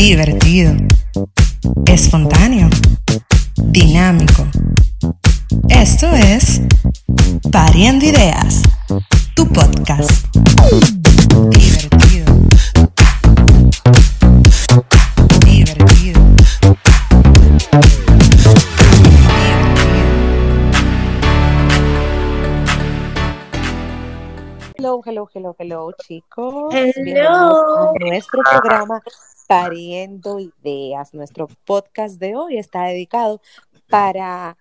divertido, espontáneo, dinámico. Esto es Pariendo Ideas, tu podcast. Divertido. Divertido. Hello, hello, hello, hello, chicos. Hello. Bienvenidos a nuestro programa Pariendo Ideas. Nuestro podcast de hoy está dedicado para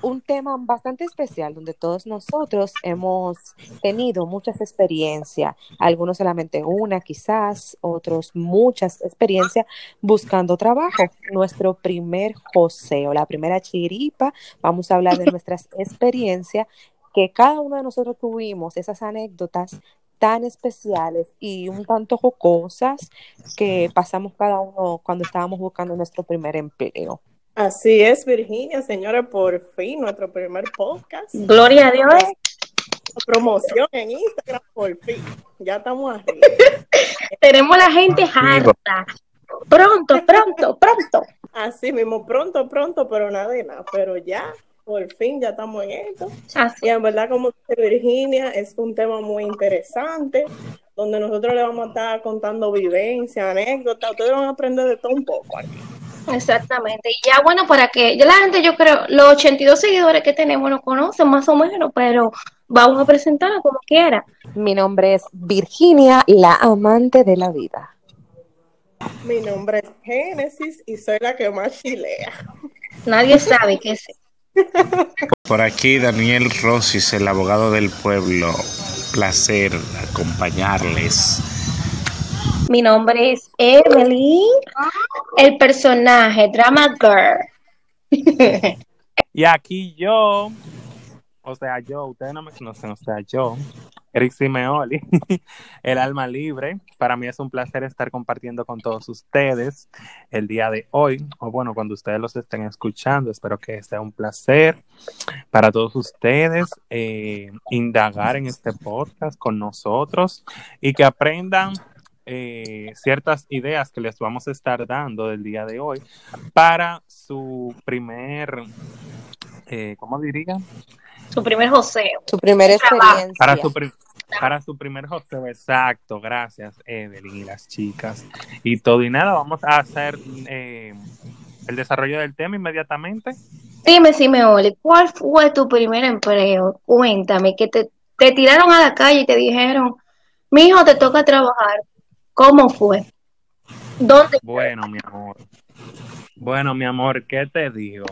un tema bastante especial donde todos nosotros hemos tenido muchas experiencias, algunos solamente una quizás, otros muchas experiencias buscando trabajo. Nuestro primer joseo, la primera chiripa, vamos a hablar de nuestras experiencias que cada uno de nosotros tuvimos, esas anécdotas tan especiales y un tanto jocosas que pasamos cada uno cuando estábamos buscando nuestro primer empleo. Así es, Virginia, señora, por fin nuestro primer podcast. Gloria a Dios. Promoción en Instagram, por fin. Ya estamos arriba. Tenemos la gente harta. Pronto, pronto, pronto. Así mismo, pronto, pronto, pero nada de nada. Pero ya, por fin, ya estamos en esto. Así. Y en verdad, como dice Virginia, es un tema muy interesante, donde nosotros le vamos a estar contando vivencias, anécdotas. Ustedes van a aprender de todo un poco aquí. Exactamente. Y ya bueno, para que ya la gente, yo creo, los 82 seguidores que tenemos nos conocen más o menos, pero vamos a presentarla como quiera. Mi nombre es Virginia, la amante de la vida. Mi nombre es Génesis y soy la que más chilea. Nadie sabe qué es. Por aquí Daniel Rosis, el abogado del pueblo. Placer acompañarles. Mi nombre es Emily, el personaje Drama Girl. Y aquí yo, o sea, yo, ustedes no me conocen, o sea, yo, Eric Simeoli, el alma libre. Para mí es un placer estar compartiendo con todos ustedes el día de hoy, o bueno, cuando ustedes los estén escuchando. Espero que sea un placer para todos ustedes eh, indagar en este podcast con nosotros y que aprendan eh, ciertas ideas que les vamos a estar dando del día de hoy para su primer, eh, ¿cómo diría? Su primer joseo. Su primera experiencia. Para su, pri- para su primer hosteo, exacto. Gracias, Evelyn y las chicas. Y todo y nada, vamos a hacer eh, el desarrollo del tema inmediatamente. Dime, Simeoli, ¿cuál fue tu primer empleo? Cuéntame, que te, te tiraron a la calle y te dijeron, mi hijo, te toca trabajar. ¿Cómo fue? ¿Dónde? Bueno, mi amor. Bueno, mi amor, ¿qué te digo?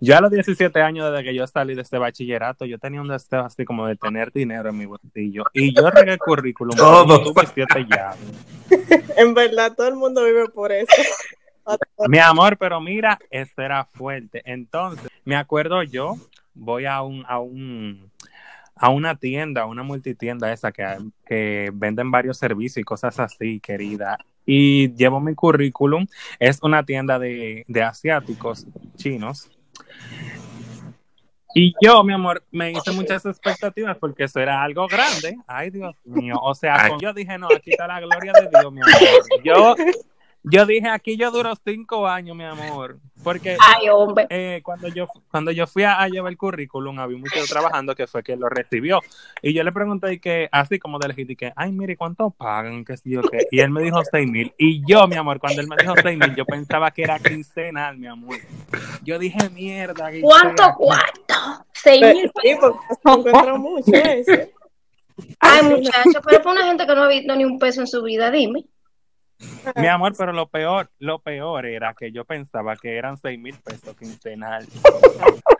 Yo a los 17 años desde que yo salí de este bachillerato, yo tenía un deseo así como de tener dinero en mi bolsillo. Y yo regué el currículum. Todo. Llaves. En verdad, todo el mundo vive por eso. Mi amor, pero mira, esto era fuerte. Entonces, me acuerdo yo, voy a un, a un, a una tienda, una multitienda esa que, que venden varios servicios y cosas así, querida. Y llevo mi currículum. Es una tienda de, de asiáticos chinos. Y yo, mi amor, me hice muchas expectativas porque eso era algo grande. Ay, Dios mío. O sea, Ay. con- yo dije, no, aquí está la gloria de Dios, mi amor. Yo, yo dije, aquí yo duro cinco años, mi amor. Porque Ay, hombre. eh, cuando yo cuando yo fui a, a llevar el currículum, había un muchacho trabajando que fue quien lo recibió. Y yo le pregunté y que, así como de y que, ay, mire, ¿cuánto pagan? ¿Qué sé yo qué? Y él me dijo seis mil. Y yo, mi amor, cuando él me dijo seis mil, yo pensaba que era quincenal, mi amor. Yo dije, mierda. ¿qué ¿Cuánto, sea?". cuánto? Seis mil. sí, porque se mucho eso. Ay, muchacho, pero para una gente que no ha visto ni un peso en su vida, dime. Mi amor, pero lo peor, lo peor era que yo pensaba que eran seis mil pesos quincenal.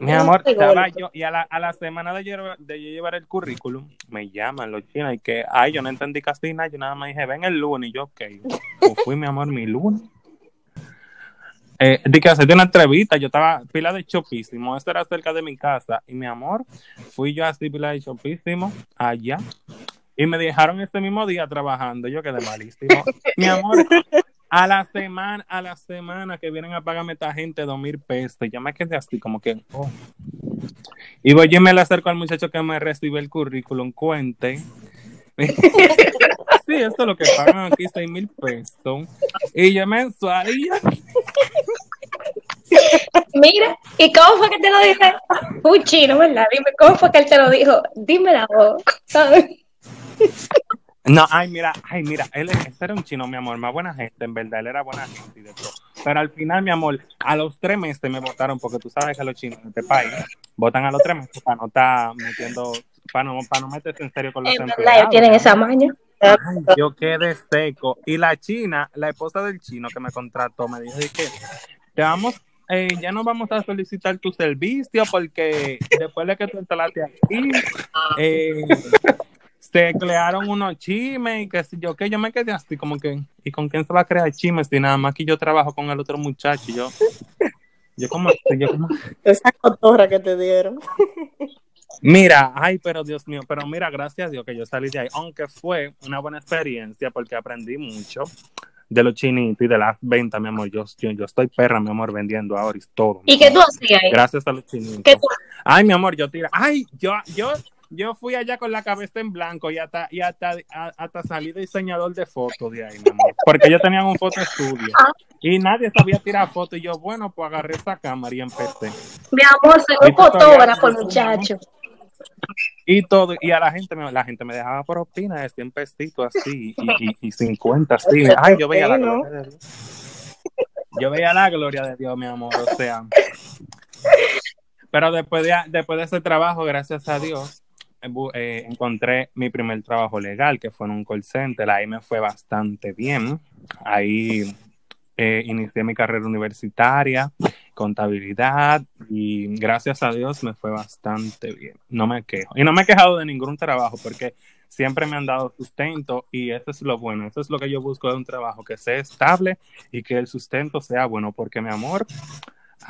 Mi amor, De estaba yo, y a la, a la semana de yo, de yo llevar el currículum, me llaman los chinos y que, ay, yo no entendí casi nada, yo nada más dije, ven el lunes, y yo, ok, pues fui, mi amor, mi lunes. Eh, de que hacerte una entrevista, yo estaba pila de chopísimo, esto era cerca de mi casa, y mi amor, fui yo así pila de chopísimo, allá, y me dejaron ese mismo día trabajando, yo quedé malísimo. mi amor, a la semana, a la semana que vienen a pagarme esta gente dos mil pesos, y yo me quedé así como que, oh. Y voy y me le acerco al muchacho que me recibe el currículum, cuente. sí, esto es lo que pagan aquí, seis mil pesos. Y yo mensual, y yo, Mira, ¿y cómo fue que te lo dije? Un chino, ¿verdad? Dime, ¿cómo fue que él te lo dijo? Dime la voz. ¿sabes? No, ay, mira, ay, mira, él ese era un chino, mi amor, más buena gente, en verdad, él era buena gente y de todo. Pero al final, mi amor, a los tres meses me votaron, porque tú sabes que los chinos en este país votan a los tres meses para no estar metiendo, para no, para no meterse en serio con los En verdad, empleados. ellos tienen mi esa amor. maña. Ay, yo quedé seco. Y la china, la esposa del chino que me contrató, me dijo "Di que te vamos, eh, ya no vamos a solicitar tu servicio porque después de que tú instalaste aquí, eh, se crearon unos chimes y que sé yo, que yo me quedé así como que, ¿y con quién se va a crear chimes? Y nada más que yo trabajo con el otro muchacho y yo, yo como, yo como, Esa cotorra que te dieron. Mira, ay, pero Dios mío, pero mira, gracias a Dios que yo salí de ahí, aunque fue una buena experiencia porque aprendí mucho de los chinitos y de las ventas, mi amor. Yo, yo, yo estoy perra, mi amor, vendiendo ahora y todo. ¿Y qué tú hacías ahí? Gracias a los chinitos. ¿Qué tú- Ay, mi amor, yo tira. Ay, yo, yo, yo fui allá con la cabeza en blanco y hasta, y hasta, a- hasta salí diseñador de fotos de ahí, mi amor. Porque yo tenía un foto estudio y nadie sabía tirar fotos. Y yo, bueno, pues agarré esa cámara y empecé. Mi amor, soy un fotógrafo, muchacho. Y todo, y a la gente, me- la gente me dejaba por opina de 100 pesitos así, y, y, y 50 así. Ay, yo veía la gloria de Dios. Yo veía la gloria de Dios, mi amor, o sea. Pero después de, después de ese trabajo, gracias a Dios, eh, encontré mi primer trabajo legal, que fue en un call center. Ahí me fue bastante bien. Ahí eh, inicié mi carrera universitaria, contabilidad, y gracias a Dios me fue bastante bien. No me quejo. Y no me he quejado de ningún trabajo porque siempre me han dado sustento y eso es lo bueno. Eso es lo que yo busco de un trabajo, que sea estable y que el sustento sea bueno, porque mi amor,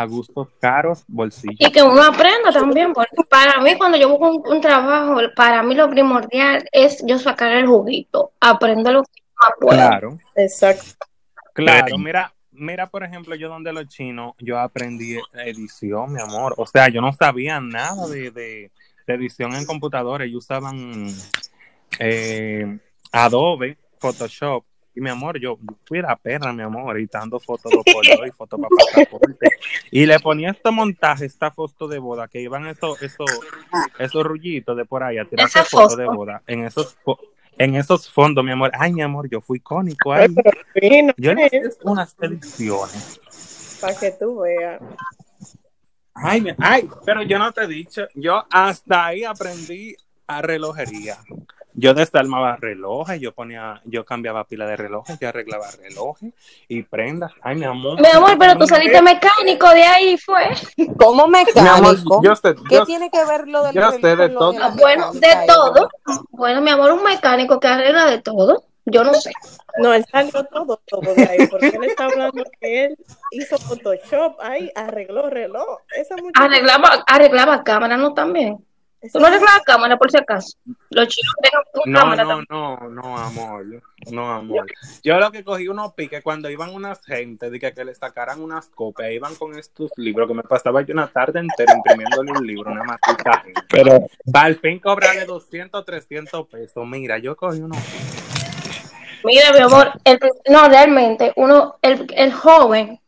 a gustos caros, bolsillos. Y que uno aprenda también, porque para mí cuando yo busco un, un trabajo, para mí lo primordial es yo sacar el juguito, aprender lo que más puedo. Claro. Exacto. Claro, mira, mira, por ejemplo, yo donde los chinos, yo aprendí edición, mi amor. O sea, yo no sabía nada de, de- de edición en computadores. Ellos usaban eh, Adobe, Photoshop. Y mi amor, yo fui la perra, mi amor, editando fotos por dos y fotos para pasaporte. Y le ponía este montaje, esta foto de boda, que iban esos, esos, esos rullitos de por ahí a tirarse Esa fotos foto. de boda en esos, en esos fondos, mi amor. Ay, mi amor, yo fui icónico ahí. Ay, Yo le hice unas ediciones. Para que tú veas. Ay, ay, pero yo no te he dicho, yo hasta ahí aprendí a relojería. Yo desarmaba relojes, yo ponía, yo cambiaba pila de relojes, yo arreglaba relojes y prendas. Ay, mi amor. Mi amor, pero tú saliste mecánico de ahí, fue. ¿Cómo mecánico? yo sé, ¿Qué yo- tiene que ver lo del yo sé de todo. la Ah, Bueno, de todo. Bueno, mi amor, un mecánico que arregla de todo. Yo no sé. No, él salió todo, todo de ahí, porque él está hablando que él hizo Photoshop ahí, arregló reloj. Esa Arreglaba, arreglaba cámara, ¿no? También. Tú no arreglabas cámara, por si acaso. Los chicos dejan tu No, cámara no, también. no, no, amor. No, amor. Yo lo que cogí unos piques cuando iban unas gente de que, le sacaran unas copias, iban con estos libros que me pasaba yo una tarde entera imprimiéndole un libro, una matita. Pero Para al fin cobrarle 200, 300 pesos. Mira, yo cogí unos Mira, mi amor, el, no, realmente, uno, el, el joven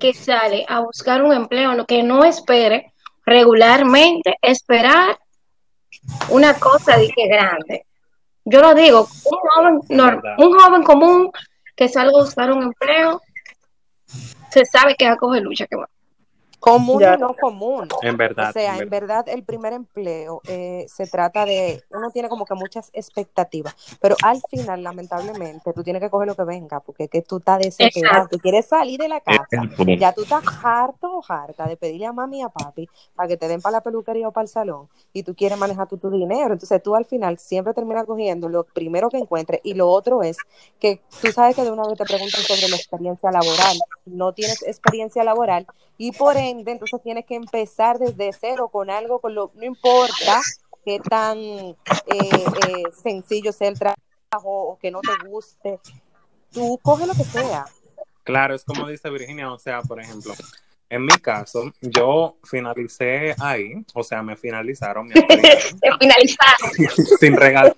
que sale a buscar un empleo, no- que no espere regularmente esperar una cosa que grande. Yo lo digo, un joven, Verdad. un joven común que salga a buscar un empleo, se sabe que va a coger lucha que va. Común Ya. y no común. En verdad. O sea, en en verdad el primer empleo eh, se trata de, uno tiene como que muchas expectativas, pero al final, lamentablemente, tú tienes que coger lo que venga, porque es que tú estás desesperado, tú quieres salir de la casa, ya tú estás harto o harta de pedirle a mami y a papi para que te den para la peluquería o para el salón, y tú quieres manejar tú tu dinero, entonces tú al final siempre terminas cogiendo lo primero que encuentres, y lo otro es que tú sabes que de una vez te preguntan sobre la experiencia laboral, no tienes experiencia laboral, y por ende, entonces tienes que empezar desde cero con algo, con lo, no importa qué tan eh, eh, sencillo sea el trabajo o que no te guste, tú coge lo que sea. Claro, es como dice Virginia, o sea, por ejemplo, en mi caso, yo finalicé ahí, o sea, me finalizaron, me sin regal,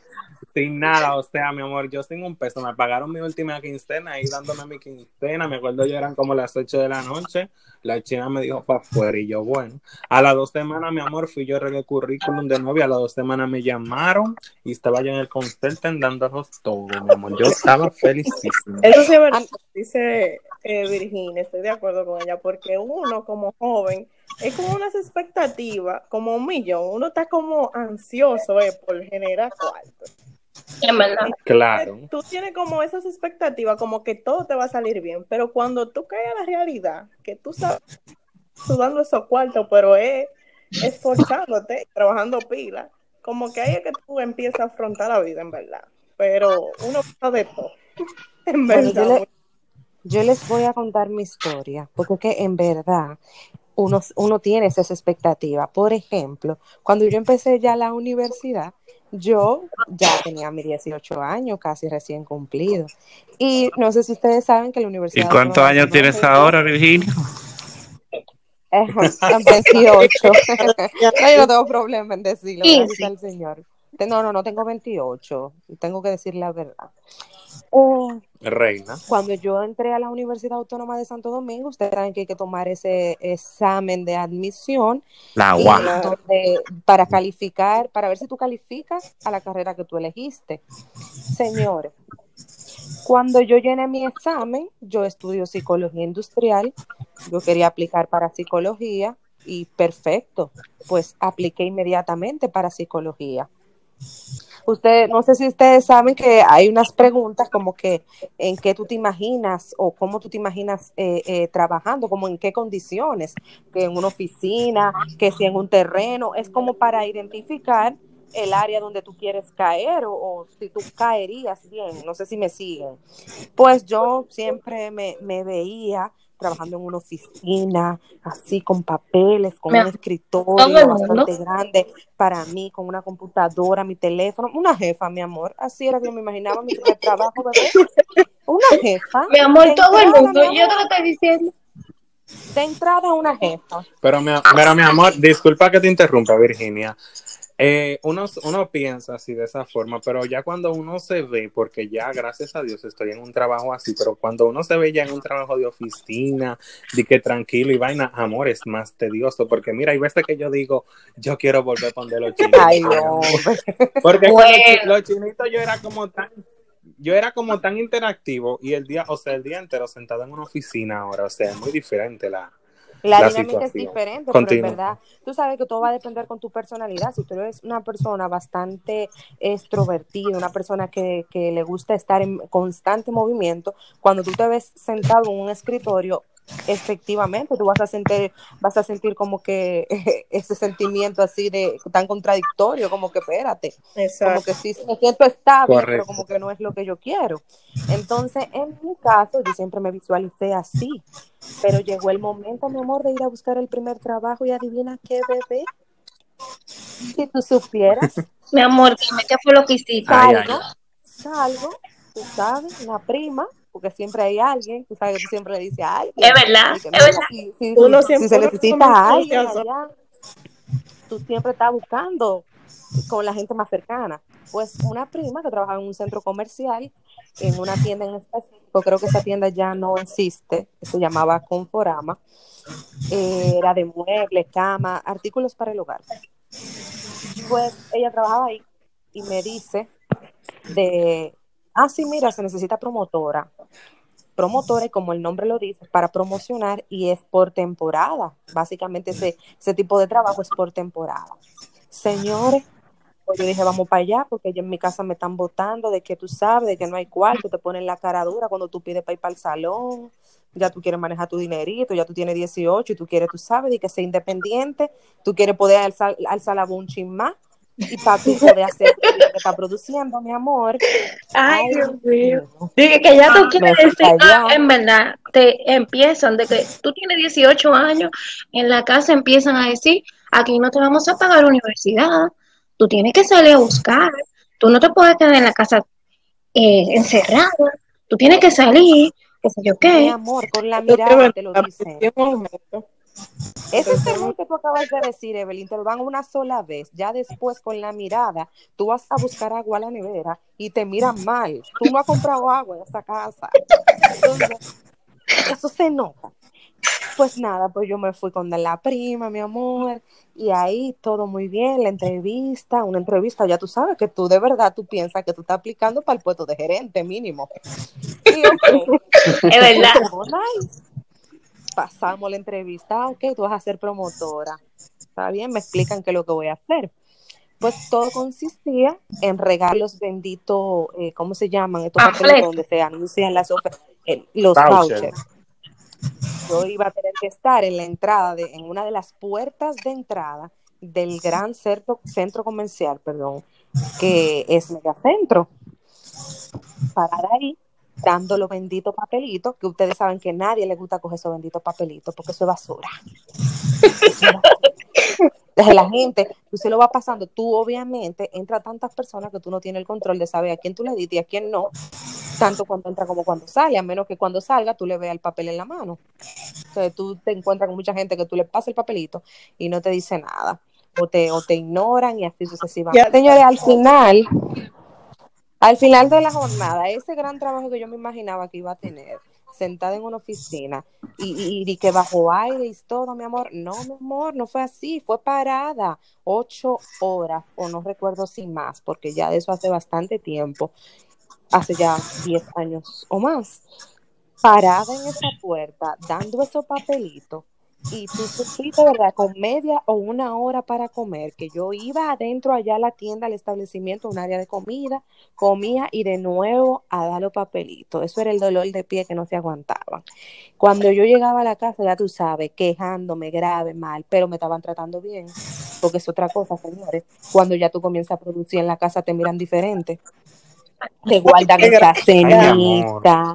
sin nada, o sea, mi amor, yo sin un peso, me pagaron mi última quincena, ahí dándome mi quincena, me acuerdo yo eran como las 8 de la noche, la china me dijo para afuera y yo, bueno, a las dos semanas, mi amor, fui yo a el currículum de novia, a las dos semanas me llamaron y estaba yo en el concerto dándonos todo, mi amor, yo estaba felicísimo. Eso sí es verdad, dice eh, Virginia, estoy de acuerdo con ella, porque uno como joven es como unas expectativas, como un millón, uno está como ansioso eh, por generar cuarto. En verdad. Claro. Tú tienes como esas expectativas, como que todo te va a salir bien, pero cuando tú caes a la realidad, que tú sabes sudando esos cuartos, pero es esforzándote, trabajando pila, como que ahí es que tú empiezas a afrontar la vida, en verdad. Pero uno pasa de todo, en Bueno, yo, verdad. le- yo les voy a contar mi historia, porque es que en verdad uno, uno tiene esas expectativas. Por ejemplo, cuando yo empecé ya la universidad, yo ya tenía mis 18 años, casi recién cumplido. Y no sé si ustedes saben que la ¿Y universidad... cuántos Autónoma de años tienes ahora, Virginia? Ajá, 28. no, yo no tengo problema en decirlo, Sí, gracias al Señor. No, no, no, tengo 28. Tengo que decir la verdad. Eh, Reina. cuando yo entré a la Universidad Autónoma de Santo Domingo, ustedes saben que hay que tomar ese examen de admisión La donde- para calificar, para ver si tú calificas a la carrera que tú elegiste. Señores, cuando yo llené mi examen, yo estudio psicología industrial, yo quería aplicar para psicología y perfecto, pues apliqué inmediatamente para psicología. Usted, no sé si ustedes saben que hay unas preguntas como que en qué tú te imaginas o cómo tú te imaginas eh, eh, trabajando, como en qué condiciones, que en una oficina, que si en un terreno, es como para identificar el área donde tú quieres caer o, o si tú caerías bien, no sé si me siguen. Pues yo siempre me, me veía trabajando en una oficina, así con papeles, con Mi un escritorio todo el mundo. bastante grande para mí, con una computadora, mi teléfono, una jefa, mi amor, así era que yo me imaginaba mi primer trabajo, bebé. Una jefa. Mi amor, todo el mundo, yo te lo estoy diciendo. de entrada una jefa. Pero mi, pero mi amor, disculpa que te interrumpa, Virginia. Eh, uno, uno piensa así de esa forma, pero ya cuando uno se ve, porque ya gracias a Dios estoy en un trabajo así, pero cuando uno se ve ya en un trabajo de oficina, de que tranquilo y vaina, amor, es más tedioso, porque mira, hay veces que yo digo, yo quiero volver a poner los chinitos. Ay. Porque Bueno. los chinitos yo era como tan, yo era como tan interactivo y el día, o sea, el día entero sentado en una oficina ahora, o sea, es muy diferente la, La, la dinámica es diferente, pero en verdad, tú sabes que todo va a depender con tu personalidad. Si tú eres una persona bastante extrovertida, una persona que, que le gusta estar en constante movimiento, cuando tú te ves sentado en un escritorio, efectivamente tú vas a sentir, vas a sentir como que ese sentimiento así de tan contradictorio, como que espérate, como que sí me siento estable, pero como que no es lo que yo quiero. Entonces, en mi caso, yo siempre me visualicé así, pero llegó el momento, mi amor, de ir a buscar el primer trabajo y adivina qué, bebé. Si tú supieras, Mi amor, dime qué fue lo que hiciste. Ay, ay, salgo, salgo, tú sabes, una prima, porque siempre hay alguien, tú sabes que tú siempre le dices a alguien. Es verdad, es verdad. si, si- Uno si siempre se uno necesita a alguien allá, tú siempre estás buscando con la gente más cercana. Pues una prima que trabaja en un centro comercial, en una tienda en específico, creo que esa tienda ya no existe, se llamaba Conforama, eh, era de muebles, cama, artículos para el hogar. Pues ella trabajaba ahí y me dice de, ah, sí, mira, se necesita promotora. Promotora, y como el nombre lo dice, para promocionar y es por temporada. Básicamente ese, ese tipo de trabajo es por temporada. Señores, pues yo dije, vamos para allá, porque ya en mi casa me están votando de que tú sabes, de que no hay cuarto, te ponen la cara dura cuando tú pides para ir para el salón, ya tú quieres manejar tu dinerito, ya tú tienes 18 y tú quieres, tú sabes, de que ser independiente, tú quieres poder alzar, alzar la un chin más y para tú poder hacer está produciendo, mi amor. Ay, Ay, Dios mío. Dije que ya tú Me quieres decir, ah, en verdad, te empiezan de que tú tienes 18 años, en la casa empiezan a decir, aquí no te vamos a pagar universidad, tú tienes que salir a buscar, tú no te puedes quedar en la casa eh, encerrada, tú tienes que salir, qué sé yo Mi qué. amor, con la mirada te lo aumenta. Ese sermón que tú acabas de decir, Evelyn, te lo dan una sola vez. Ya después, con la mirada, tú vas a buscar agua a la nevera y te miran mal. Tú no has comprado agua en esa casa. Entonces, eso se nota. Pues nada, pues yo me fui con la prima, mi amor, y ahí todo muy bien, la entrevista, una entrevista, ya tú sabes que tú de verdad tú piensas que tú estás aplicando para el puesto de gerente mínimo. Y, Es verdad. Nice. Pasamos la entrevista, ah, ok, tú vas a ser promotora. Está bien, me explican qué es lo que voy a hacer. Pues todo consistía en regar los benditos, eh, ¿cómo se llaman? Estos papeles donde se anuncian las ofertas, eh, los Voucher. vouchers. Yo iba a tener que estar en la entrada, de, en una de las puertas de entrada del gran centro, centro comercial, perdón, que es Megacentro. Parar ahí, dando los benditos papelitos, que ustedes saben que a nadie le gusta coger esos benditos papelitos, porque eso es basura. Eso es basura. Entonces la gente, tú se lo va pasando, tú obviamente entra tantas personas que tú no tienes el control de saber a quién tú le diste y a quién no, tanto cuando entra como cuando sale, a menos que cuando salga tú le veas el papel en la mano. Entonces tú te encuentras con mucha gente que tú le pasas el papelito y no te dice nada, o te, o te ignoran y así sucesivamente. Señores, al final, al final de la jornada, ese gran trabajo que yo me imaginaba que iba a tener, sentada en una oficina y, y- que bajo aire y todo, mi amor, no, mi amor, no fue así, fue parada ocho horas, o no recuerdo si más, porque ya de eso hace bastante tiempo, hace ya diez años o más, parada en esa puerta, dando esos papelitos, y tú supiste, ¿verdad? Con media o una hora para comer, que yo iba adentro allá a la tienda, al establecimiento, un área de comida, comía y de nuevo a dar los papelitos. Eso era el dolor de pie que no se aguantaban. Cuando yo llegaba a la casa, ya tú sabes, quejándome grave, mal, pero me estaban tratando bien, porque es otra cosa, señores. Cuando ya tú comienzas a producir en la casa, te miran diferente. Te guardan esa cenita,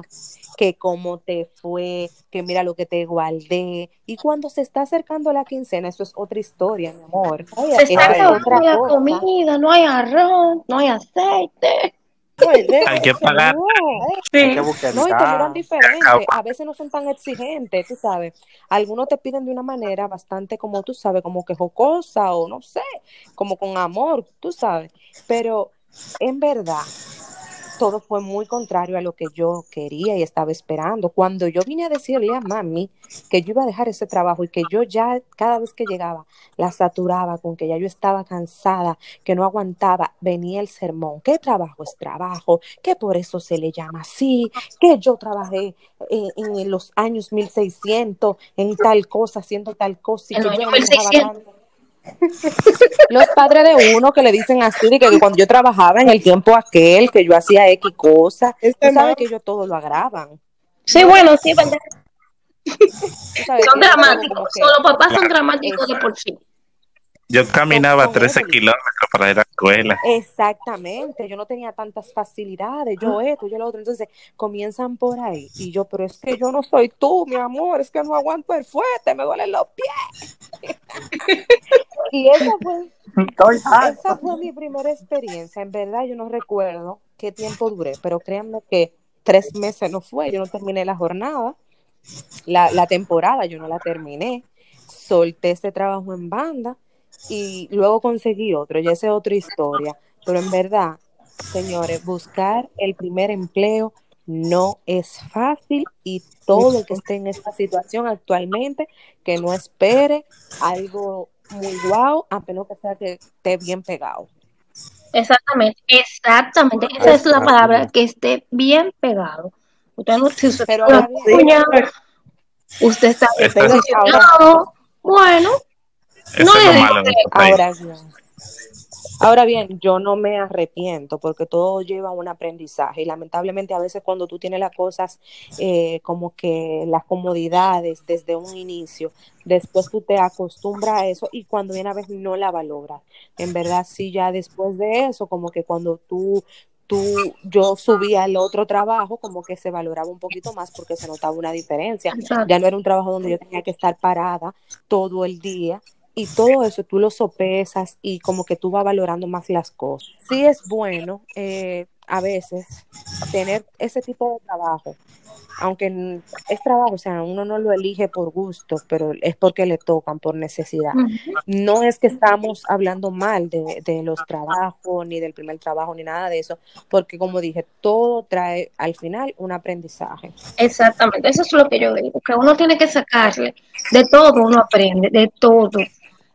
que cómo te fue, que mira lo que te guardé. Y cuando se está acercando la quincena, eso es otra historia, mi amor. Se está es acabando la cosa. comida, no hay arroz, no hay aceite. Hay que pagar. No, Hay que Sí. buscar. no, y te miran diferente. A veces no son tan exigentes, tú sabes. Algunos te piden de una manera bastante, como tú sabes, como que jocosa o no sé, como con amor, tú sabes. Pero en verdad, todo fue muy contrario a lo que yo quería y estaba esperando. Cuando yo vine a decirle a mami que yo iba a dejar ese trabajo y que yo ya cada vez que llegaba la saturaba con que ya yo estaba cansada, que no aguantaba, venía el sermón. ¿Qué trabajo es trabajo? Que por eso se le llama así, que yo trabajé en, en los años 1600 en tal cosa, haciendo tal cosa y que yo no años me dejaba 1600. Los padres de uno que le dicen así, de que, que cuando yo trabajaba en el tiempo aquel, que yo hacía X cosas, tú Este sabes man- que ellos todo lo agravan. Sí, bueno, sí, verdad. Tú sabes Son dramáticos. que- Los papás son dramáticos de por sí. Yo caminaba Son- son 13 Evelyn. kilómetros para ir a la escuela. Exactamente, yo no tenía tantas facilidades, yo esto, yo lo otro, entonces comienzan por ahí y yo, pero es que yo no soy tú, mi amor, es que no aguanto el fuerte, me duelen los pies. y esa fue, esa fue mi primera experiencia, en verdad yo no recuerdo qué tiempo duré, pero créanme que tres meses no fue, yo no terminé la jornada, la, la temporada yo no la terminé, solté ese trabajo en banda y luego conseguí otro, ya esa es otra historia, pero en verdad, señores, buscar el primer empleo no es fácil y todo el que esté en esta situación actualmente, que no espere algo muy guau, a menos que sea que esté bien pegado. Exactamente, exactamente. Esa es la palabra, que esté bien pegado. Usted no, si usted Pero bien, usted está es, posicionado, bueno, eso no es lo malo este. Ahora bien, ahora bien, yo no me arrepiento porque todo lleva a un aprendizaje y lamentablemente a veces cuando tú tienes las cosas eh, como que las comodidades desde un inicio, después tú te acostumbras a eso y cuando viene a ver no la valoras. En verdad sí, ya después de eso, como que cuando tú tú, yo subí al otro trabajo, como que se valoraba un poquito más porque se notaba una diferencia. Ya no era un trabajo donde yo tenía que estar parada todo el día y todo eso tú lo sopesas y como que tú vas valorando más las cosas. Sí es bueno eh, a veces tener ese tipo de trabajo, aunque es trabajo, o sea, uno no lo elige por gusto, pero es porque le tocan, por necesidad. No es que estamos hablando mal de, de los trabajos, ni del primer trabajo, ni nada de eso, porque como dije, todo trae al final un aprendizaje. Exactamente, eso es lo que yo digo, que uno tiene que sacarle, de todo uno aprende, de todo.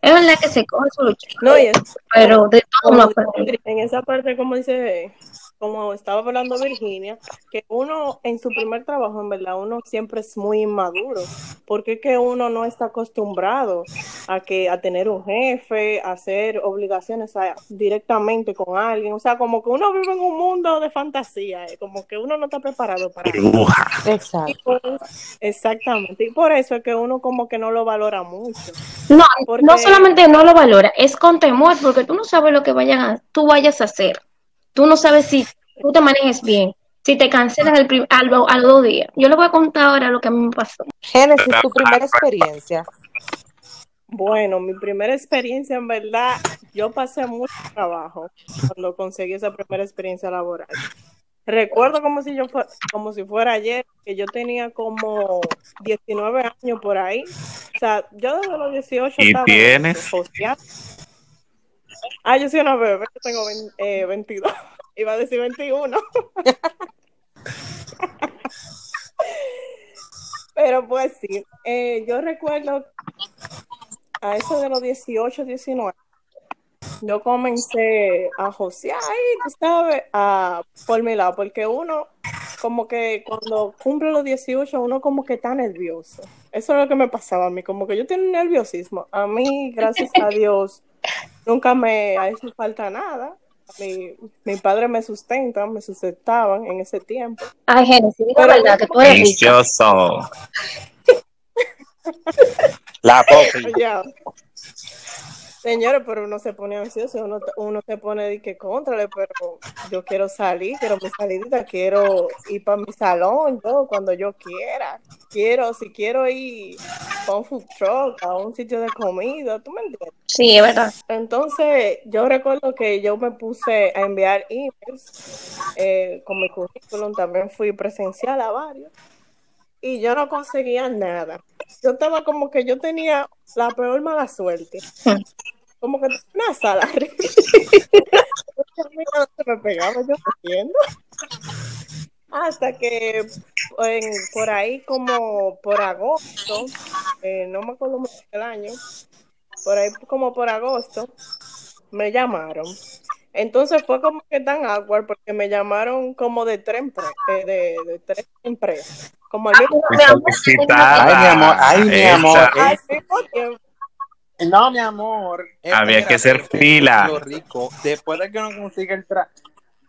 Es verdad que se coge su lucha, No, y es pero de todo como aprende. en esa parte, como dice, como estaba hablando Virginia, que uno en su primer trabajo, en verdad, uno siempre es muy inmaduro, porque es que uno no está acostumbrado a que a tener un jefe, a hacer obligaciones a- directamente con alguien, o sea, como que uno vive en un mundo de fantasía, eh, como que uno no está preparado para eso. Burbuja. Exacto. por- exactamente, y por eso es que uno como que no lo valora mucho. No, Porque- no solamente no lo valora, es con temor, porque tú no sabes lo que vayan a, tú vayas a hacer. Tú no sabes si tú te manejes bien, si te cancelas el al, a los dos días. Yo le voy a contar ahora lo que a mí me pasó. Génesis, tu primera experiencia. Bueno, mi primera experiencia, en verdad, yo pasé mucho trabajo cuando conseguí esa primera experiencia laboral. Recuerdo como si yo fue, como si fuera ayer, que yo tenía como 19 años por ahí. O sea, yo desde los 18 ¿Y estaba en tienes? hosteando. Ah, yo soy una bebé, yo tengo vein- eh, 22. Iba a decir 21. Pero pues sí, eh, yo recuerdo a eso de los 18, 19, yo comencé a josear ahí, tú sabes, a, por mi lado, porque uno como que cuando cumple los 18, uno como que está nervioso. Eso es lo que me pasaba a mí, como que yo tenía un nerviosismo. A mí, gracias a Dios, nunca me ha hecho falta nada. Mi, mi padre me sustenta, me sustentaban en ese tiempo. Ay, Génesis, diga Pero- verdad que tú eres. La popi. Ya. Señores, pero uno se pone ansioso, uno, uno se pone de que contrale, pero yo quiero salir, quiero mi salidita, quiero ir para mi salón, yo cuando yo quiera. Quiero, si quiero ir a un food truck, a un sitio de comida, ¿tú me entiendes? Sí, es verdad. Entonces, yo recuerdo que yo me puse a enviar emails eh, con mi currículum, también fui presencial a varios, y yo no conseguía nada. Yo estaba como que yo tenía la peor mala suerte. Como que una sala. Me pegaba, yo no entiendo. Hasta que por ahí como por agosto, eh, no me acuerdo mucho el año, por ahí como por agosto, me llamaron. Entonces fue como que tan awkward porque me llamaron como de tres, eh, de, de tres empresas. Como al mismo, Mi amor, Solicitada. Ay, mi amor, ay, mi amor. tiempo. No, mi amor. Había que hacer fila. Rico, después de que uno consiga el tra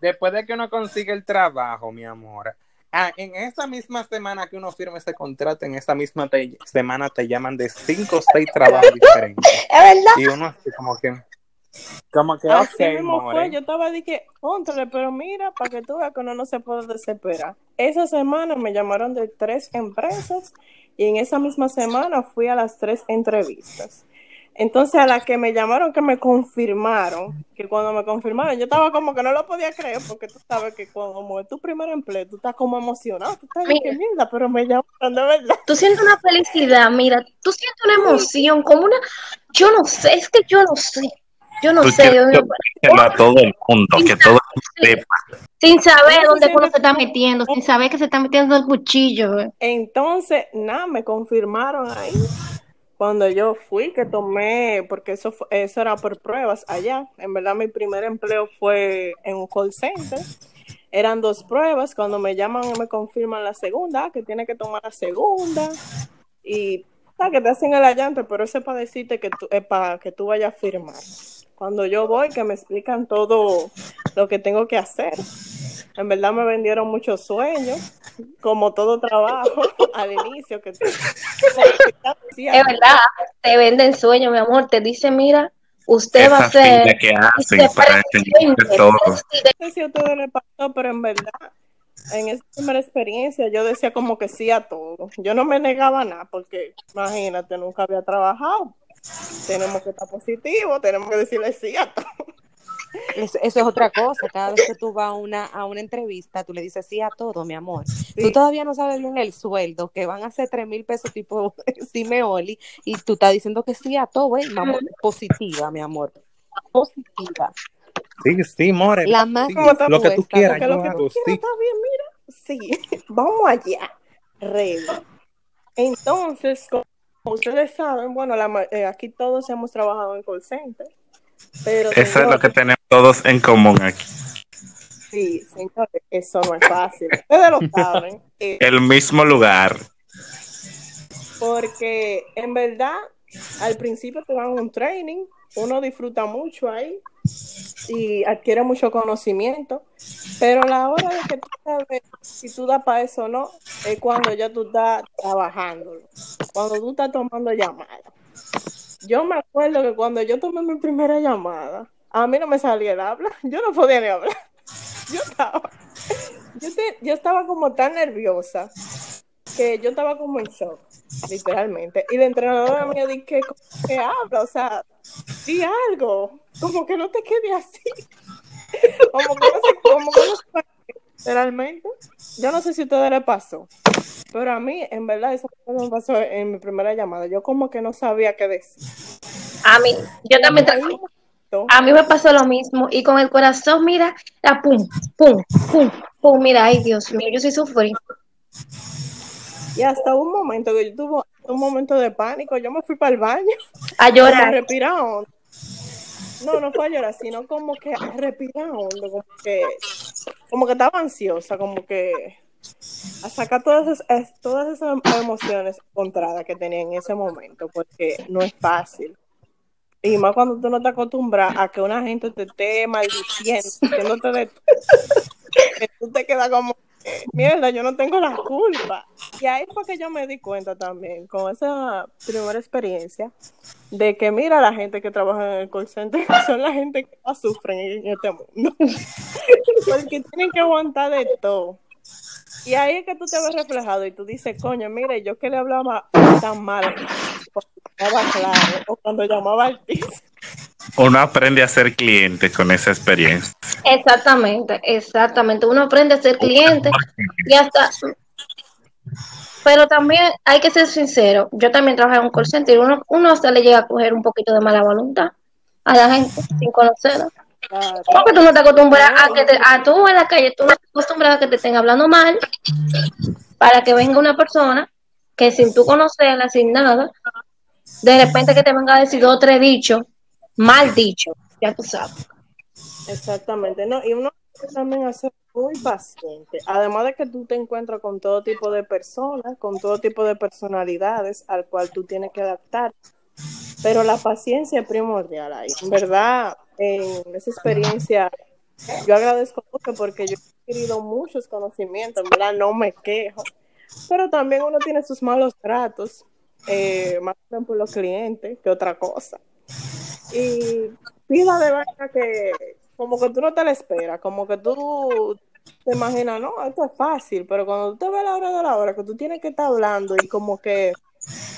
después de que uno consiga el trabajo, mi amor. Ah, en esa misma semana que uno firma ese contrato, en esa misma te- semana te llaman de cinco o seis trabajos diferentes. Es verdad. Y uno así como que, como que, Así ok, mismo more. fue, yo estaba de que, contrale, pero mira, para que tú veas que uno no se puede desesperar. Esa semana me llamaron de tres empresas y en esa misma semana fui a las tres entrevistas. Entonces a la que me llamaron, que me confirmaron, que cuando me confirmaron, yo estaba como que no lo podía creer, porque tú sabes que cuando como es tu primer empleo, tú estás como emocionado, tú estás de que mierda, pero me llamaron de verdad. Tú sientes una felicidad, mira, tú sientes una emoción, como una, yo no sé, es que yo no sé, yo no Tú sé, mío, decírselo a todo el mundo, que todo el mundo sepa. sin saber dónde uno se está metiendo, sin saber que se está metiendo el cuchillo. eh. Entonces, nada, me confirmaron ahí. Cuando yo fui, que tomé, porque eso, eso era por pruebas allá. En verdad, mi primer empleo fue en un call center. Eran dos pruebas. Cuando me llaman, me confirman la segunda, que tiene que tomar la segunda. Y ah, que te hacen el allante, pero eso es para decirte que tú, es para que tú vayas a firmar. Cuando yo voy, que me explican todo lo que tengo que hacer. En verdad me vendieron muchos sueños, como todo trabajo al inicio. Que Es verdad, te venden sueños, mi amor, te dice, mira, usted va a ser... que hacen para todo. No sé si a ustedes les pasó, pero en verdad, en esa primera experiencia yo decía como que sí a todo. Yo no me negaba nada porque, imagínate, nunca había trabajado. Tenemos que estar positivos, tenemos que decirle sí a todo. Eso, eso es otra cosa. Cada vez que tú vas a una, a una entrevista, tú le dices sí a todo, mi amor. Tú todavía no sabes bien el sueldo, que van a ser tres mil pesos tipo Simeoli, y tú estás diciendo que sí a todo, ¿eh? Mamá, positiva, mi amor. Positiva. Sí, sí, more. La más Sí, ¿Cómo te lo que tú quieras, yo lo que tú quieras sí. está bien, mira. Sí, vamos allá. Ready. Entonces, como ustedes saben, bueno, la eh, aquí todos hemos trabajado en call center, pero Eso es lo que tenemos todos en común aquí. sí, señores, eso no es fácil. Ustedes lo saben. eh, El mismo lugar. porque en verdad, al principio te dan un training, uno disfruta mucho ahí y adquiere mucho conocimiento, pero la hora de que tú sabes si tú das para eso o no, es cuando ya tú estás trabajando, cuando tú estás tomando llamadas. Yo me acuerdo que cuando yo tomé mi primera llamada, a mí no me salía el habla, yo no podía ni hablar. Yo estaba, yo, te- yo estaba como tan nerviosa que yo estaba como en shock, literalmente. Y la entrenadora mía dice que, ¿cómo que habla? O sea, di algo, como que no te quede así. Como que no se, como que no se literalmente. Yo no sé si a ustedes les pasó, pero a mí, en verdad, eso me pasó en mi primera llamada. Yo como que no sabía qué decir. A mí, yo también, a mí me pasó lo mismo y con el corazón, mira, la pum, pum, pum, pum, mira, ay Dios mío, yo sí sufrí. Y hasta un momento que yo tuve un momento de pánico, yo me fui para el baño. A a llorar. respirar hondo. No, no fue a llorar, sino como que a respirar hondo, como que, como que estaba ansiosa, como que a sacar todas esas, es- todas esas emociones encontradas que tenía en ese momento, porque no es fácil. Y más cuando tú no te acostumbras a que una gente te esté maldiciendo, diciéndote de que tú te quedas como, mierda, yo no tengo la culpa. Y ahí fue que yo me di cuenta también, con esa primera experiencia, de que mira la gente que trabaja en el call center son la gente que más sufren en este mundo. Porque tienen que aguantar de todo. Y ahí es que tú te ves reflejado y tú dices, coño, mire, yo que le hablaba tan mal cuando llamaba claro o cuando llamaba al Uno aprende a ser cliente con esa experiencia. Exactamente, exactamente. Uno aprende a ser cliente y hasta... Pero también hay que ser sincero. Yo también trabajé en un call center y uno, uno hasta le llega a coger un poquito de mala voluntad a la gente sin conocerla. Porque tú no te acostumbras a que te, a tú en la calle, tú no te acostumbras a que te estén hablando mal para que venga una persona que sin tú conocerla, sin nada, de repente que te venga a decir dos o tres dichos, mal dicho, ya tú sabes. Exactamente, no, y uno también ser muy paciente, además de que tú te encuentras con todo tipo de personas, con todo tipo de personalidades al cual tú tienes que adaptar, pero la paciencia es primordial ahí. En verdad, en esa experiencia, yo agradezco mucho porque yo he adquirido muchos conocimientos, en verdad no me quejo, pero también uno tiene sus malos tratos, eh, más bien por los clientes que otra cosa. Y pila de vaina que como que tú no te la esperas, como que tú te imaginas, no, esto es fácil, pero cuando tú te ves la hora de la hora, que tú tienes que estar hablando y como que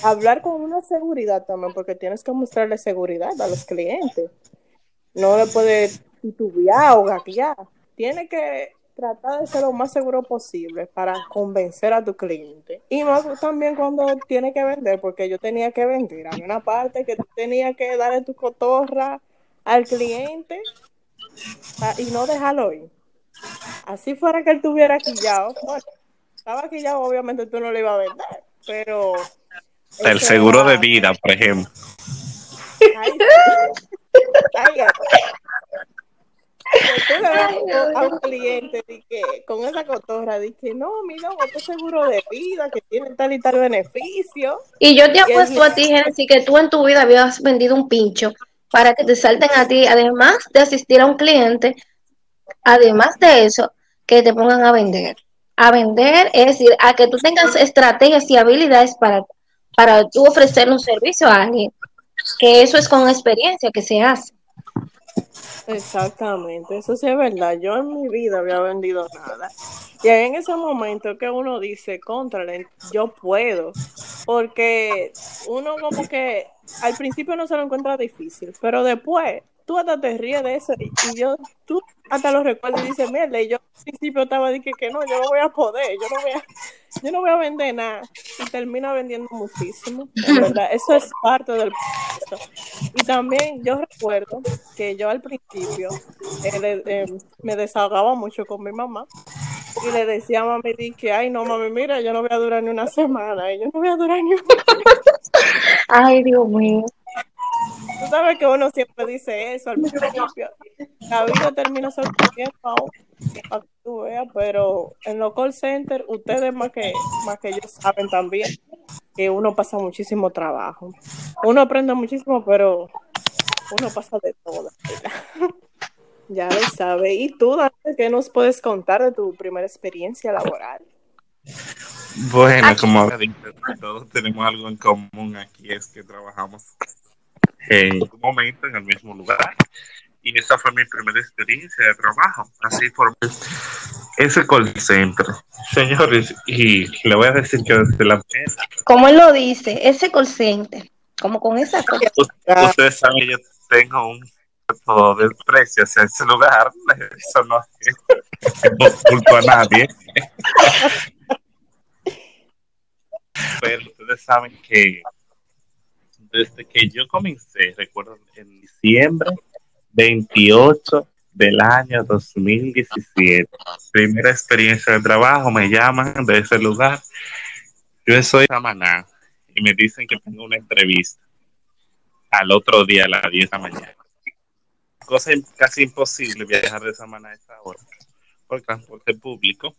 hablar con una seguridad también, porque tienes que mostrarle seguridad a los clientes. No le puedes titubear o gaquear. Tienes que tratar de ser lo más seguro posible para convencer a tu cliente. Y más también cuando tiene que vender, porque yo tenía que vender. Había una parte que tú tenías que darle tu cotorra al cliente pa- y no dejarlo ir. Así fuera que él tuviera quillado. Bueno, estaba quillado, obviamente tú no le ibas a vender, pero... El seguro era- de vida, por ejemplo. Ay, a un cliente di que, con esa cotorra, dice, no, mira, este seguro de vida que tiene tal y tal beneficio. Y yo te apuesto es- a ti, Genesis, que tú en tu vida habías vendido un pincho para que te salten a ti, además de asistir a un cliente, además de eso, que te pongan a vender. A vender, es decir, a que tú tengas estrategias y habilidades para, para tú ofrecer un servicio a alguien. Que eso es con experiencia que se hace. Exactamente, eso sí es verdad. Yo en mi vida había vendido nada. Y ahí en ese momento que uno dice, contra, yo puedo. Porque uno como que al principio no se lo encuentra difícil, pero después tú hasta te ríes de eso y, y yo, tú hasta lo recuerdas y dices, mierda, y yo al principio estaba de que, que no, yo no voy a poder, yo no voy a, yo no voy a vender nada y termina vendiendo muchísimo, en verdad, eso es parte del proceso. Y también yo recuerdo que yo al principio eh, le- eh, me desahogaba mucho con mi mamá y le decía a mami que, ay no mami, mira, yo no voy a durar ni una semana, y yo no voy a durar ni un Ay, Dios mío. Tú sabes que uno siempre dice eso al principio. La vida termina sorprendiendo a uno, para que tú veas, pero en los call centers, ustedes más que, más que ellos saben también que uno pasa muchísimo trabajo. Uno aprende muchísimo, pero uno pasa de todo. Ya lo sabe. ¿Y tú, Dante, qué nos puedes contar de tu primera experiencia laboral? Bueno, como todos tenemos algo en común aquí, es que trabajamos en un momento en el mismo lugar. Y esa fue mi primera experiencia de trabajo. Así formé ese call center. Señores, y le voy a decir que desde la Como él lo dice, ese consciente, como con esa cosa. ustedes saben que yo tengo un cierto desprecio hacia ese lugar. Eso no es no culpo a nadie. Pero ustedes saben que desde que yo comencé, recuerdo en diciembre 28 del año 2017, primera experiencia de trabajo, me llaman de ese lugar. Yo soy Samaná y me dicen que tengo una entrevista al otro día a las 10 de la mañana. Cosa casi imposible viajar de Samaná a esa hora por transporte público.